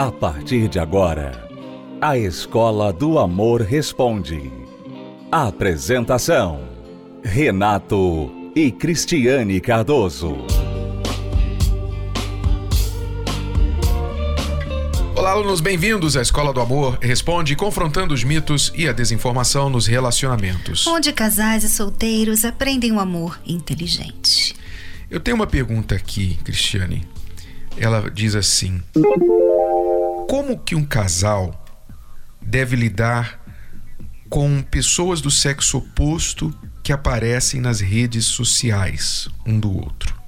A partir de agora, a Escola do Amor Responde. Apresentação: Renato e Cristiane Cardoso. Olá, alunos, bem-vindos à Escola do Amor Responde, confrontando os mitos e a desinformação nos relacionamentos. Onde casais e solteiros aprendem o um amor inteligente. Eu tenho uma pergunta aqui, Cristiane. Ela diz assim: Como que um casal deve lidar com pessoas do sexo oposto que aparecem nas redes sociais um do outro?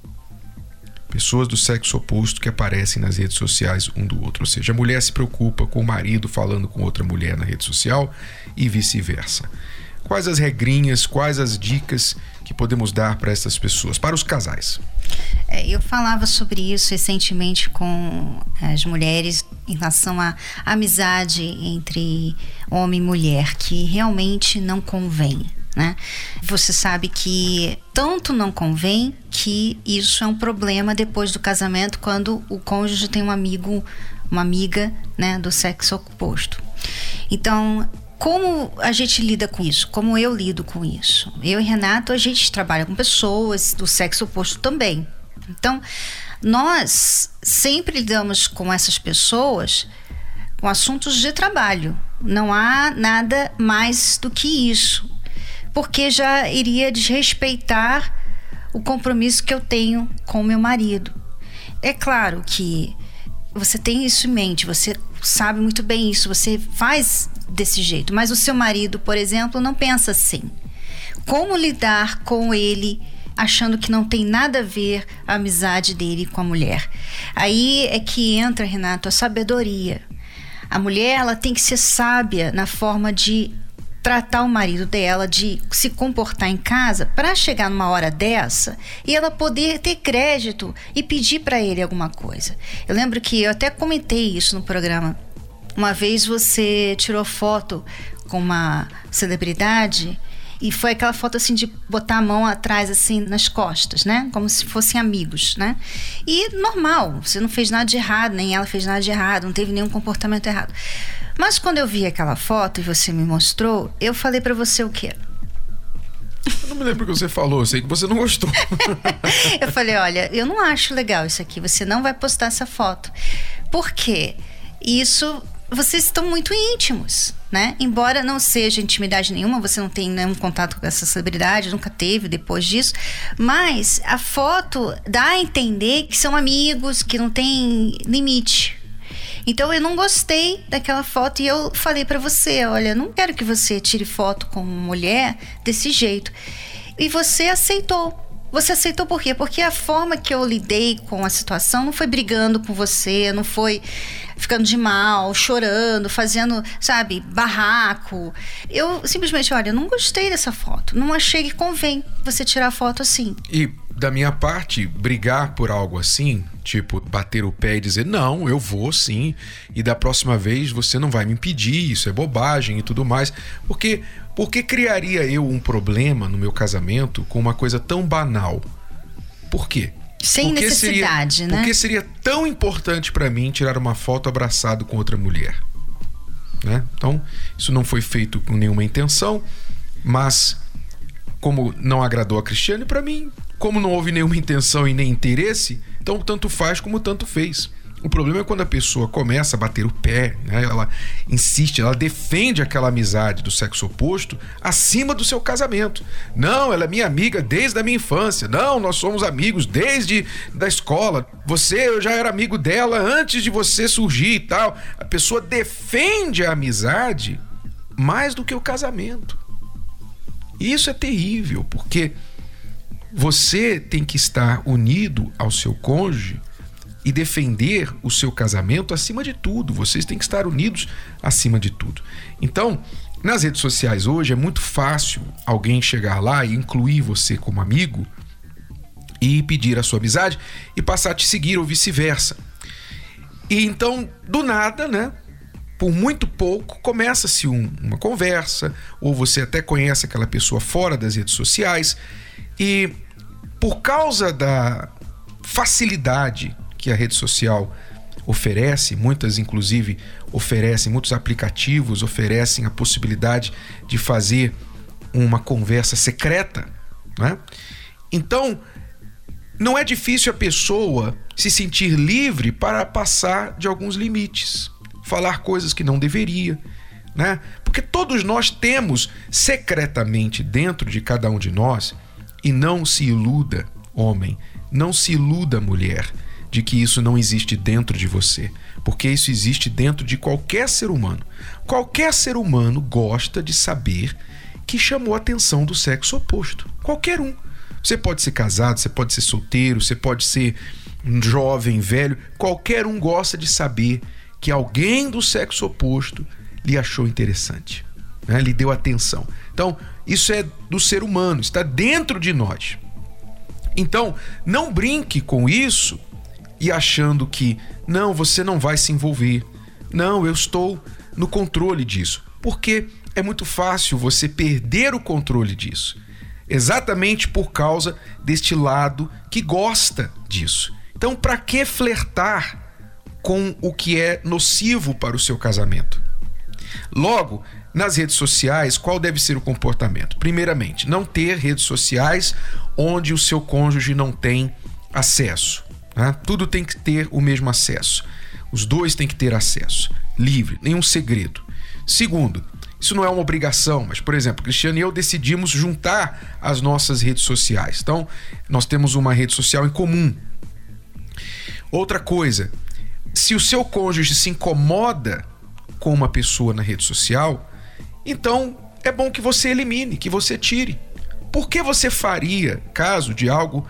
pessoas do sexo oposto que aparecem nas redes sociais um do outro. Ou seja, a mulher se preocupa com o marido falando com outra mulher na rede social e vice-versa. Quais as regrinhas, quais as dicas que podemos dar para essas pessoas, para os casais? É, eu falava sobre isso recentemente com as mulheres em relação à amizade entre homem e mulher, que realmente não convém né? Você sabe que tanto não convém que isso é um problema depois do casamento quando o cônjuge tem um amigo, uma amiga, né, do sexo oposto. Então, como a gente lida com isso? Como eu lido com isso? Eu e Renato, a gente trabalha com pessoas do sexo oposto também. Então, nós sempre lidamos com essas pessoas com assuntos de trabalho. Não há nada mais do que isso porque já iria desrespeitar o compromisso que eu tenho com meu marido. É claro que você tem isso em mente, você sabe muito bem isso, você faz desse jeito, mas o seu marido, por exemplo, não pensa assim. Como lidar com ele achando que não tem nada a ver a amizade dele com a mulher? Aí é que entra, Renato, a sabedoria. A mulher ela tem que ser sábia na forma de tratar o marido dela, de se comportar em casa para chegar numa hora dessa e ela poder ter crédito e pedir para ele alguma coisa. Eu lembro que eu até comentei isso no programa. Uma vez você tirou foto com uma celebridade e foi aquela foto assim de botar a mão atrás assim nas costas, né? Como se fossem amigos, né? E normal, você não fez nada de errado, nem ela fez nada de errado, não teve nenhum comportamento errado. Mas quando eu vi aquela foto e você me mostrou, eu falei para você o quê? Eu não me lembro o que você falou, eu sei que você não gostou. eu falei, olha, eu não acho legal isso aqui, você não vai postar essa foto. Por quê? Isso vocês estão muito íntimos, né? Embora não seja intimidade nenhuma, você não tem nenhum contato com essa celebridade, nunca teve depois disso, mas a foto dá a entender que são amigos, que não tem limite. Então eu não gostei daquela foto e eu falei para você, olha, não quero que você tire foto com mulher desse jeito. E você aceitou. Você aceitou por quê? Porque a forma que eu lidei com a situação não foi brigando com você, não foi ficando de mal, chorando, fazendo, sabe, barraco. Eu simplesmente, olha, eu não gostei dessa foto. Não achei que convém você tirar foto assim. E da minha parte, brigar por algo assim, tipo, bater o pé e dizer, não, eu vou sim, e da próxima vez você não vai me impedir, isso é bobagem e tudo mais. Porque por que criaria eu um problema no meu casamento com uma coisa tão banal? Por quê? Sem porque necessidade, seria, né? Porque seria tão importante para mim tirar uma foto abraçado com outra mulher. Né? Então, isso não foi feito com nenhuma intenção, mas como não agradou a Cristiane, para mim, como não houve nenhuma intenção e nem interesse, então tanto faz como tanto fez. O problema é quando a pessoa começa a bater o pé, né? ela insiste, ela defende aquela amizade do sexo oposto acima do seu casamento. Não, ela é minha amiga desde a minha infância. Não, nós somos amigos desde da escola. Você, eu já era amigo dela antes de você surgir e tal. A pessoa defende a amizade mais do que o casamento. Isso é terrível, porque você tem que estar unido ao seu cônjuge e defender o seu casamento acima de tudo. Vocês têm que estar unidos acima de tudo. Então, nas redes sociais hoje é muito fácil alguém chegar lá e incluir você como amigo e pedir a sua amizade e passar a te seguir ou vice-versa. E então, do nada, né? Por muito pouco começa-se um, uma conversa, ou você até conhece aquela pessoa fora das redes sociais, e por causa da facilidade que a rede social oferece, muitas inclusive oferecem, muitos aplicativos oferecem a possibilidade de fazer uma conversa secreta, né? Então, não é difícil a pessoa se sentir livre para passar de alguns limites, falar coisas que não deveria, né? Porque todos nós temos secretamente dentro de cada um de nós, e não se iluda, homem, não se iluda, mulher, de que isso não existe dentro de você, porque isso existe dentro de qualquer ser humano. Qualquer ser humano gosta de saber que chamou a atenção do sexo oposto. Qualquer um. Você pode ser casado, você pode ser solteiro, você pode ser jovem, velho, qualquer um gosta de saber que alguém do sexo oposto lhe achou interessante, né? lhe deu atenção. Então, isso é do ser humano, está dentro de nós. Então, não brinque com isso e achando que, não, você não vai se envolver. Não, eu estou no controle disso. Porque é muito fácil você perder o controle disso exatamente por causa deste lado que gosta disso. Então, para que flertar com o que é nocivo para o seu casamento? Logo, nas redes sociais, qual deve ser o comportamento? Primeiramente, não ter redes sociais onde o seu cônjuge não tem acesso. Né? Tudo tem que ter o mesmo acesso. Os dois têm que ter acesso, livre, nenhum segredo. Segundo, isso não é uma obrigação, mas, por exemplo, Cristiano e eu decidimos juntar as nossas redes sociais. Então, nós temos uma rede social em comum. Outra coisa, se o seu cônjuge se incomoda com uma pessoa na rede social, então é bom que você elimine, que você tire. Por que você faria caso de algo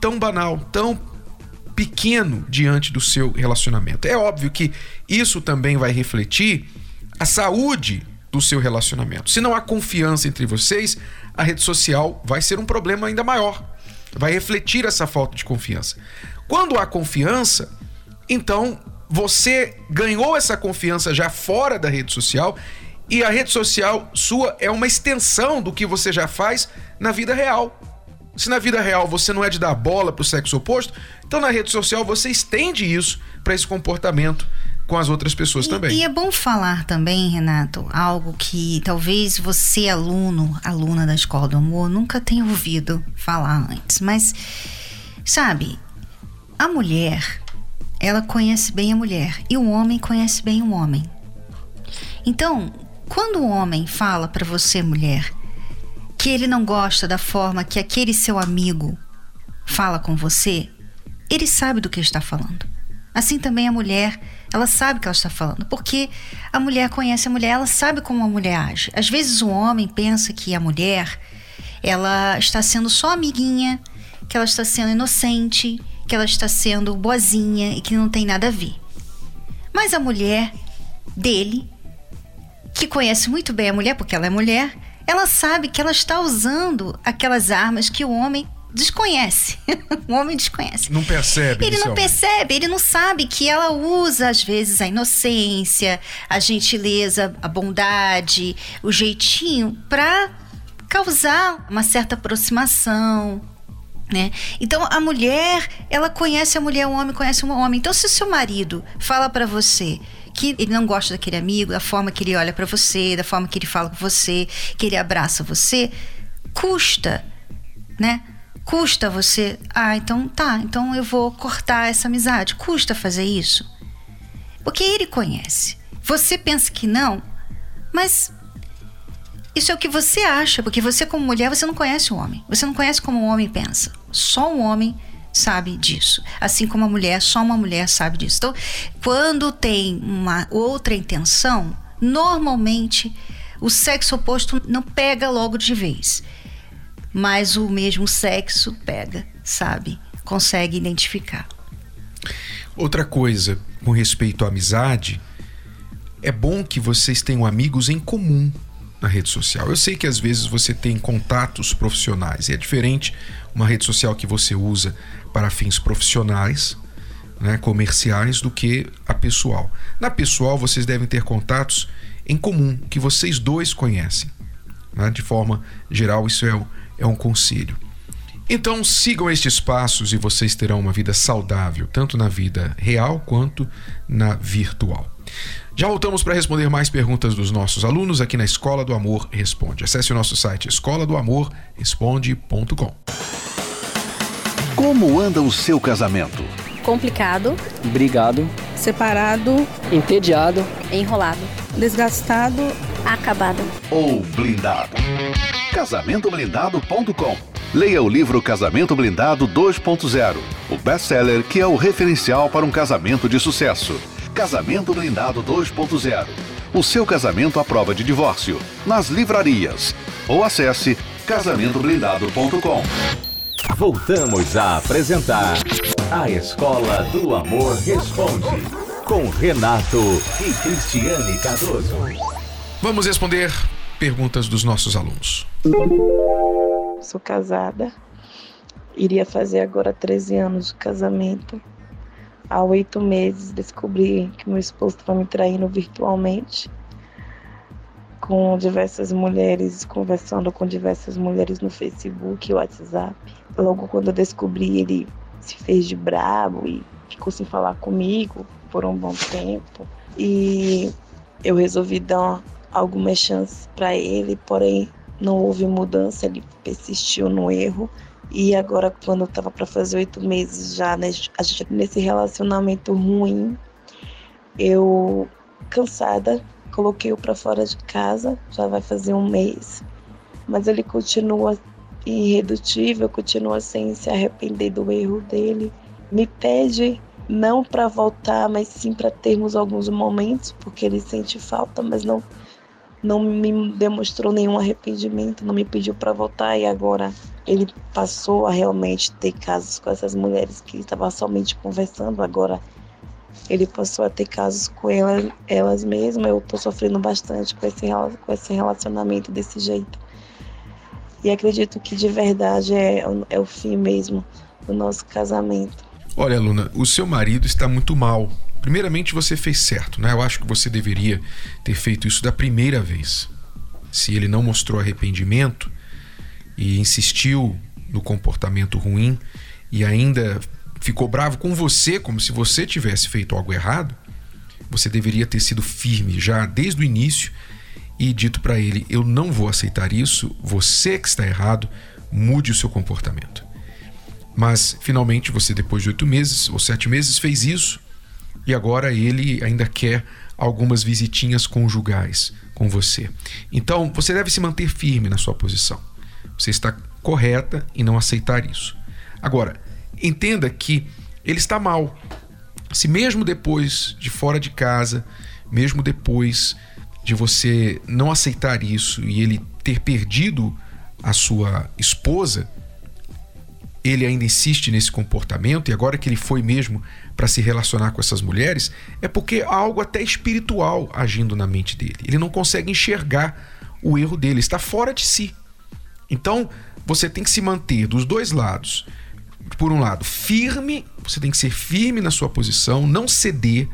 tão banal, tão pequeno diante do seu relacionamento? É óbvio que isso também vai refletir a saúde do seu relacionamento. Se não há confiança entre vocês, a rede social vai ser um problema ainda maior. Vai refletir essa falta de confiança. Quando há confiança, então você ganhou essa confiança já fora da rede social e a rede social sua é uma extensão do que você já faz na vida real. Se na vida real você não é de dar bola para o sexo oposto, então na rede social você estende isso para esse comportamento com as outras pessoas e, também. E é bom falar também, Renato, algo que talvez você, aluno, aluna da Escola do Amor, nunca tenha ouvido falar antes. Mas, sabe, a mulher, ela conhece bem a mulher e o homem conhece bem o homem. Então, quando o homem fala para você, mulher, que ele não gosta da forma que aquele seu amigo fala com você, ele sabe do que está falando. Assim também a mulher ela sabe o que ela está falando, porque a mulher conhece a mulher, ela sabe como a mulher age. Às vezes o homem pensa que a mulher ela está sendo só amiguinha, que ela está sendo inocente, que ela está sendo boazinha e que não tem nada a ver. Mas a mulher dele, que conhece muito bem a mulher, porque ela é mulher, ela sabe que ela está usando aquelas armas que o homem desconhece. o homem desconhece. Não percebe. Ele não percebe, ele não sabe que ela usa, às vezes, a inocência, a gentileza, a bondade, o jeitinho para causar uma certa aproximação. Né? Então a mulher, ela conhece a mulher, o homem conhece o homem. Então se o seu marido fala para você que ele não gosta daquele amigo, da forma que ele olha para você, da forma que ele fala com você, que ele abraça você, custa, né? Custa você. Ah, então tá, então eu vou cortar essa amizade. Custa fazer isso? Porque ele conhece. Você pensa que não, mas isso é o que você acha, porque você, como mulher, você não conhece o homem. Você não conhece como o homem pensa. Só um homem sabe disso. Assim como a mulher, só uma mulher sabe disso. Então, quando tem uma outra intenção, normalmente o sexo oposto não pega logo de vez mas o mesmo sexo pega, sabe? Consegue identificar. Outra coisa com respeito à amizade, é bom que vocês tenham amigos em comum na rede social. Eu sei que às vezes você tem contatos profissionais e é diferente uma rede social que você usa para fins profissionais, né, comerciais, do que a pessoal. Na pessoal, vocês devem ter contatos em comum que vocês dois conhecem. Né? De forma geral, isso é é um conselho. Então sigam estes passos e vocês terão uma vida saudável, tanto na vida real quanto na virtual. Já voltamos para responder mais perguntas dos nossos alunos aqui na Escola do Amor Responde. Acesse o nosso site escola do amor responde.com. Como anda o seu casamento? Complicado, brigado, separado, entediado, enrolado, desgastado, acabado ou blindado. Casamentoblindado.com Leia o livro Casamento Blindado 2.0, o best-seller que é o referencial para um casamento de sucesso. Casamento Blindado 2.0. O seu casamento à prova de divórcio. Nas livrarias. Ou acesse casamentoblindado.com. Voltamos a apresentar A Escola do Amor Responde. Com Renato e Cristiane Cardoso. Vamos responder perguntas dos nossos alunos. Sou casada. Iria fazer agora 13 anos de casamento há oito meses descobri que meu esposo estava me traindo virtualmente com diversas mulheres, conversando com diversas mulheres no Facebook e WhatsApp. Logo quando eu descobri, ele se fez de brabo e ficou sem falar comigo por um bom tempo. E eu resolvi dar algumas chances para ele, porém não houve mudança, ele persistiu no erro e agora, quando eu tava para fazer oito meses já, né, a gente nesse relacionamento ruim, eu, cansada, coloquei-o para fora de casa, já vai fazer um mês. Mas ele continua irredutível, continua sem se arrepender do erro dele. Me pede não para voltar, mas sim para termos alguns momentos, porque ele sente falta, mas não não me demonstrou nenhum arrependimento, não me pediu para voltar e agora ele passou a realmente ter casos com essas mulheres que estava somente conversando, agora ele passou a ter casos com elas, elas mesmas. Eu estou sofrendo bastante com esse, com esse relacionamento desse jeito. E acredito que de verdade é, é o fim mesmo do nosso casamento. Olha, Luna, o seu marido está muito mal Primeiramente, você fez certo, né? Eu acho que você deveria ter feito isso da primeira vez. Se ele não mostrou arrependimento e insistiu no comportamento ruim e ainda ficou bravo com você, como se você tivesse feito algo errado, você deveria ter sido firme já desde o início e dito para ele: Eu não vou aceitar isso, você que está errado, mude o seu comportamento. Mas finalmente você, depois de oito meses ou sete meses, fez isso e agora ele ainda quer algumas visitinhas conjugais com você. Então, você deve se manter firme na sua posição. Você está correta em não aceitar isso. Agora, entenda que ele está mal. Se mesmo depois de fora de casa, mesmo depois de você não aceitar isso e ele ter perdido a sua esposa, ele ainda insiste nesse comportamento e agora que ele foi mesmo para se relacionar com essas mulheres, é porque há algo até espiritual agindo na mente dele. Ele não consegue enxergar o erro dele, está fora de si. Então, você tem que se manter dos dois lados. Por um lado, firme, você tem que ser firme na sua posição, não ceder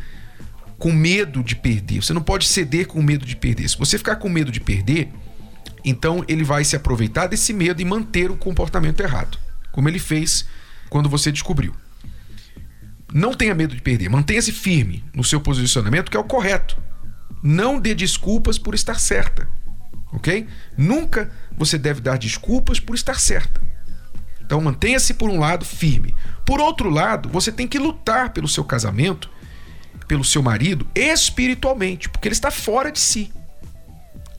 com medo de perder. Você não pode ceder com medo de perder. Se você ficar com medo de perder, então ele vai se aproveitar desse medo e manter o comportamento errado como ele fez quando você descobriu. Não tenha medo de perder, mantenha-se firme no seu posicionamento, que é o correto. Não dê desculpas por estar certa, ok? Nunca você deve dar desculpas por estar certa. Então mantenha-se por um lado firme. Por outro lado, você tem que lutar pelo seu casamento, pelo seu marido, espiritualmente, porque ele está fora de si.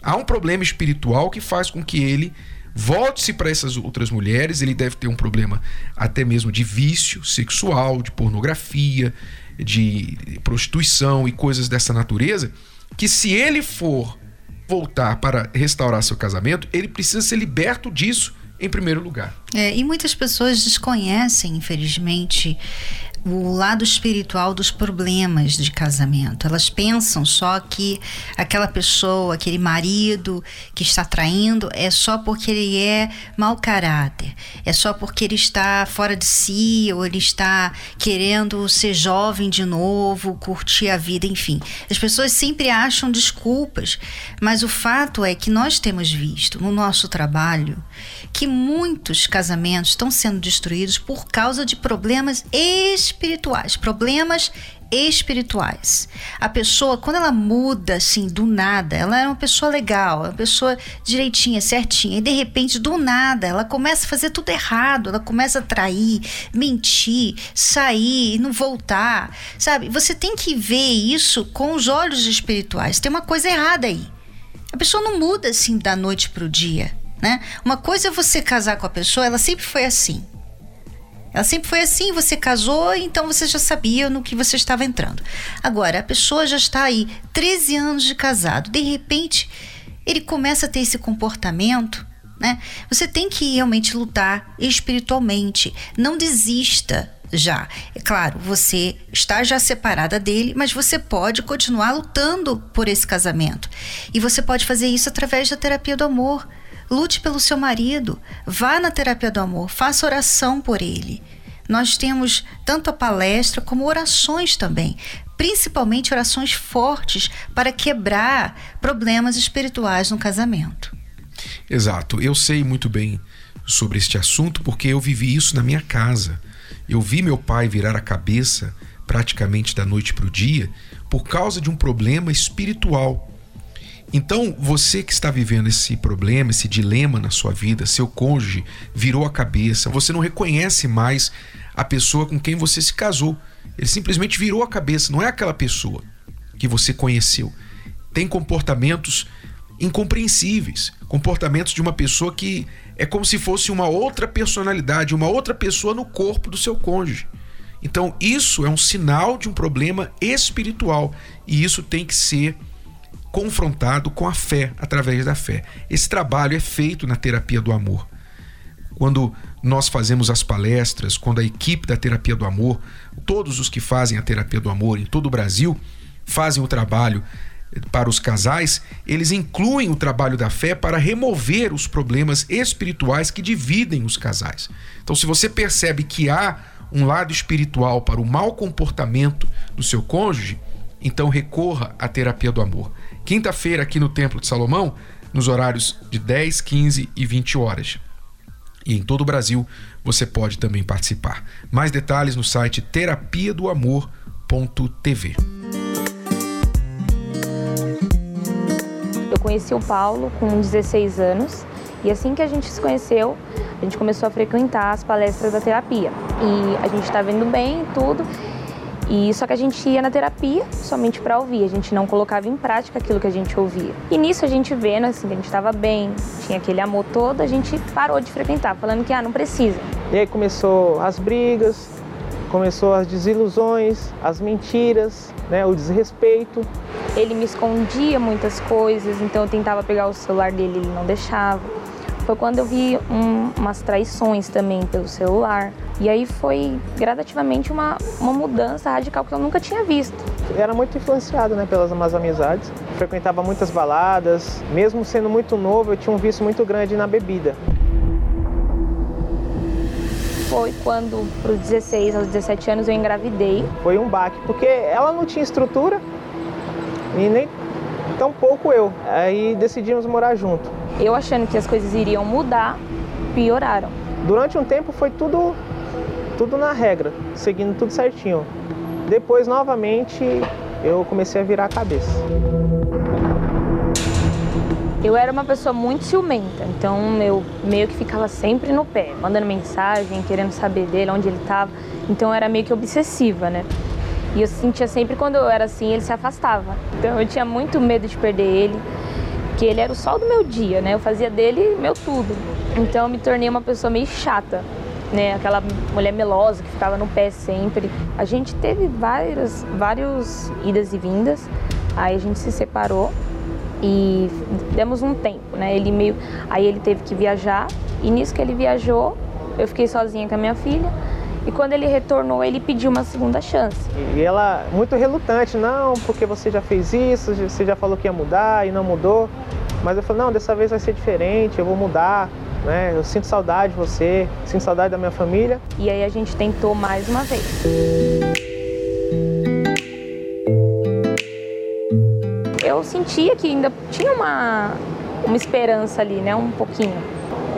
Há um problema espiritual que faz com que ele Volte-se para essas outras mulheres, ele deve ter um problema até mesmo de vício sexual, de pornografia, de prostituição e coisas dessa natureza, que se ele for voltar para restaurar seu casamento, ele precisa ser liberto disso em primeiro lugar. É, e muitas pessoas desconhecem, infelizmente, o lado espiritual dos problemas de casamento. Elas pensam só que aquela pessoa, aquele marido que está traindo é só porque ele é mau caráter, é só porque ele está fora de si ou ele está querendo ser jovem de novo, curtir a vida, enfim. As pessoas sempre acham desculpas, mas o fato é que nós temos visto no nosso trabalho que muitos casamentos estão sendo destruídos por causa de problemas espirituais, problemas espirituais. A pessoa, quando ela muda assim do nada, ela era uma pessoa legal, uma pessoa direitinha, certinha, e de repente do nada ela começa a fazer tudo errado, ela começa a trair, mentir, sair, não voltar, sabe? Você tem que ver isso com os olhos espirituais. Tem uma coisa errada aí. A pessoa não muda assim da noite para o dia, né? Uma coisa é você casar com a pessoa, ela sempre foi assim. Ela sempre foi assim, você casou, então você já sabia no que você estava entrando. Agora, a pessoa já está aí 13 anos de casado, de repente ele começa a ter esse comportamento, né? Você tem que realmente lutar espiritualmente. Não desista já. É claro, você está já separada dele, mas você pode continuar lutando por esse casamento. E você pode fazer isso através da terapia do amor. Lute pelo seu marido, vá na terapia do amor, faça oração por ele. Nós temos tanto a palestra como orações também, principalmente orações fortes para quebrar problemas espirituais no casamento. Exato, eu sei muito bem sobre este assunto porque eu vivi isso na minha casa. Eu vi meu pai virar a cabeça praticamente da noite para o dia por causa de um problema espiritual então, você que está vivendo esse problema, esse dilema na sua vida, seu cônjuge virou a cabeça, você não reconhece mais a pessoa com quem você se casou. Ele simplesmente virou a cabeça, não é aquela pessoa que você conheceu. Tem comportamentos incompreensíveis, comportamentos de uma pessoa que é como se fosse uma outra personalidade, uma outra pessoa no corpo do seu cônjuge. Então, isso é um sinal de um problema espiritual e isso tem que ser confrontado com a fé, através da fé. Esse trabalho é feito na terapia do amor. Quando nós fazemos as palestras, quando a equipe da terapia do amor, todos os que fazem a terapia do amor em todo o Brasil, fazem o trabalho para os casais, eles incluem o trabalho da fé para remover os problemas espirituais que dividem os casais. Então, se você percebe que há um lado espiritual para o mau comportamento do seu cônjuge, então recorra à terapia do amor quinta-feira aqui no Templo de Salomão, nos horários de 10, 15 e 20 horas. E em todo o Brasil você pode também participar. Mais detalhes no site terapia do amor.tv. Eu conheci o Paulo com 16 anos e assim que a gente se conheceu, a gente começou a frequentar as palestras da terapia. E a gente está vendo bem tudo. E só que a gente ia na terapia somente para ouvir, a gente não colocava em prática aquilo que a gente ouvia. E nisso a gente vendo assim que a gente estava bem, tinha aquele amor todo, a gente parou de frequentar, falando que ah, não precisa. E aí começou as brigas, começou as desilusões, as mentiras, né, o desrespeito. Ele me escondia muitas coisas, então eu tentava pegar o celular dele, ele não deixava. Foi quando eu vi um, umas traições também pelo celular. E aí foi gradativamente uma, uma mudança radical que eu nunca tinha visto. Era muito influenciado né, pelas más amizades, frequentava muitas baladas, mesmo sendo muito novo, eu tinha um vício muito grande na bebida. Foi quando, para os 16 aos 17 anos, eu engravidei. Foi um baque, porque ela não tinha estrutura e nem tão pouco eu. Aí decidimos morar junto. Eu achando que as coisas iriam mudar, pioraram. Durante um tempo foi tudo tudo na regra, seguindo tudo certinho. Depois, novamente, eu comecei a virar a cabeça. Eu era uma pessoa muito ciumenta, então eu meio que ficava sempre no pé, mandando mensagem, querendo saber dele, onde ele estava. Então eu era meio que obsessiva, né? E eu sentia sempre quando eu era assim, ele se afastava. Então eu tinha muito medo de perder ele, que ele era o sol do meu dia, né? Eu fazia dele meu tudo. Então eu me tornei uma pessoa meio chata né? Aquela mulher melosa que ficava no pé sempre. A gente teve várias, vários idas e vindas. Aí a gente se separou e demos um tempo, né? Ele meio, aí ele teve que viajar e nisso que ele viajou, eu fiquei sozinha com a minha filha E quando ele retornou, ele pediu uma segunda chance. E ela, muito relutante, não, porque você já fez isso, você já falou que ia mudar e não mudou. Mas eu falei, não, dessa vez vai ser diferente, eu vou mudar, né? Eu sinto saudade de você, sinto saudade da minha família. E aí a gente tentou mais uma vez. Eu sentia que ainda tinha uma, uma esperança ali, né? Um pouquinho.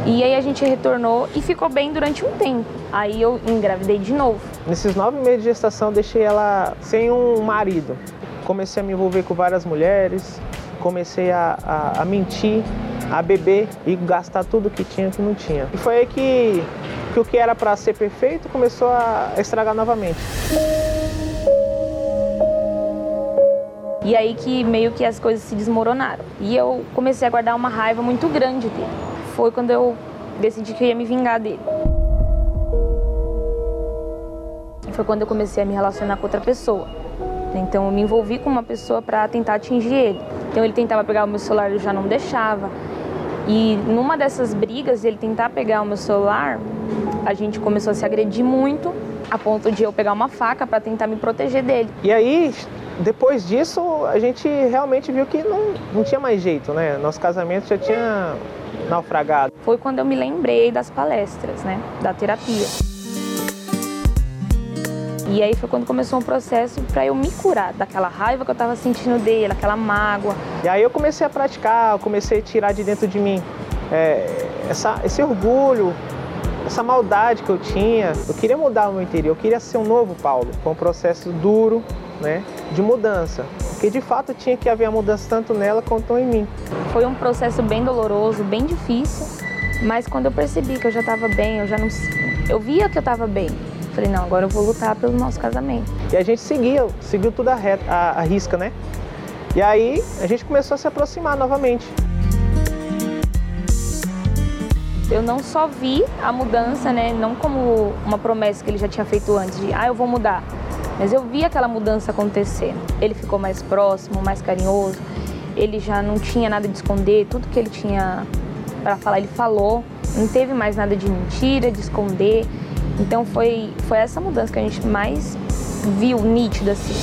E aí a gente retornou e ficou bem durante um tempo. Aí eu engravidei de novo. Nesses nove meses de gestação, deixei ela sem um marido. Comecei a me envolver com várias mulheres, comecei a, a, a mentir, a beber e gastar tudo que tinha que não tinha. E foi aí que, que o que era para ser perfeito começou a estragar novamente. E aí que meio que as coisas se desmoronaram. E eu comecei a guardar uma raiva muito grande dele. Foi quando eu decidi que eu ia me vingar dele. Foi quando eu comecei a me relacionar com outra pessoa. Então eu me envolvi com uma pessoa para tentar atingir ele. Então ele tentava pegar o meu celular, eu já não deixava. E numa dessas brigas, ele tentar pegar o meu celular, a gente começou a se agredir muito, a ponto de eu pegar uma faca para tentar me proteger dele. E aí, depois disso, a gente realmente viu que não, não tinha mais jeito, né? Nosso casamento já tinha naufragado. Foi quando eu me lembrei das palestras, né? Da terapia. E aí foi quando começou um processo para eu me curar daquela raiva que eu estava sentindo dele, aquela mágoa. E aí eu comecei a praticar, eu comecei a tirar de dentro de mim é, essa, esse orgulho, essa maldade que eu tinha. Eu queria mudar o meu interior, eu queria ser um novo Paulo. Foi um processo duro, né, de mudança. Porque de fato tinha que haver a mudança tanto nela quanto em mim. Foi um processo bem doloroso, bem difícil, mas quando eu percebi que eu já estava bem, eu já não, eu via que eu estava bem. Falei, não, agora eu vou lutar pelo nosso casamento. E a gente seguiu, seguiu tudo a, reta, a, a risca, né? E aí a gente começou a se aproximar novamente. Eu não só vi a mudança, né? Não como uma promessa que ele já tinha feito antes de, ah, eu vou mudar. Mas eu vi aquela mudança acontecer. Ele ficou mais próximo, mais carinhoso. Ele já não tinha nada de esconder. Tudo que ele tinha para falar, ele falou. Não teve mais nada de mentira, de esconder. Então foi, foi essa mudança que a gente mais viu nítida assim.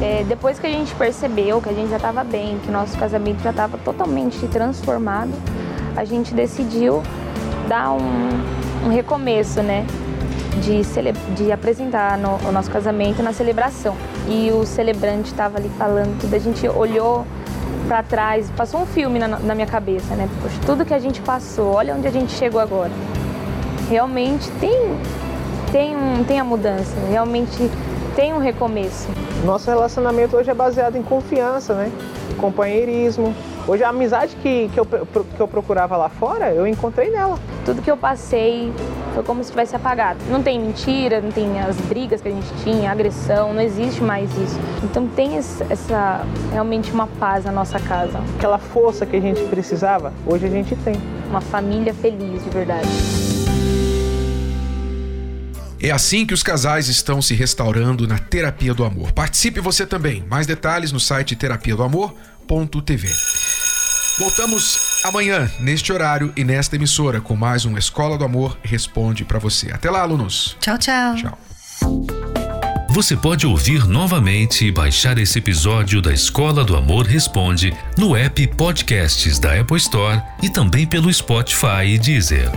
É, depois que a gente percebeu que a gente já estava bem, que nosso casamento já estava totalmente transformado, a gente decidiu dar um, um recomeço, né? De, cele... de apresentar no, o nosso casamento na celebração. E o celebrante estava ali falando tudo, a gente olhou para trás, passou um filme na, na minha cabeça, né? Poxa, tudo que a gente passou, olha onde a gente chegou agora. Realmente tem, tem, um, tem a mudança, realmente tem um recomeço. Nosso relacionamento hoje é baseado em confiança, né? Companheirismo. Hoje a amizade que, que, eu, que eu procurava lá fora, eu encontrei nela. Tudo que eu passei foi como se tivesse apagado. Não tem mentira, não tem as brigas que a gente tinha, agressão, não existe mais isso. Então tem essa realmente uma paz na nossa casa. Aquela força que a gente precisava, hoje a gente tem. Uma família feliz de verdade. É assim que os casais estão se restaurando na Terapia do Amor. Participe você também. Mais detalhes no site terapia do amor.tv. Voltamos amanhã, neste horário e nesta emissora, com mais um Escola do Amor Responde para você. Até lá, alunos. Tchau, tchau. Tchau. Você pode ouvir novamente e baixar esse episódio da Escola do Amor Responde no app Podcasts da Apple Store e também pelo Spotify e Deezer.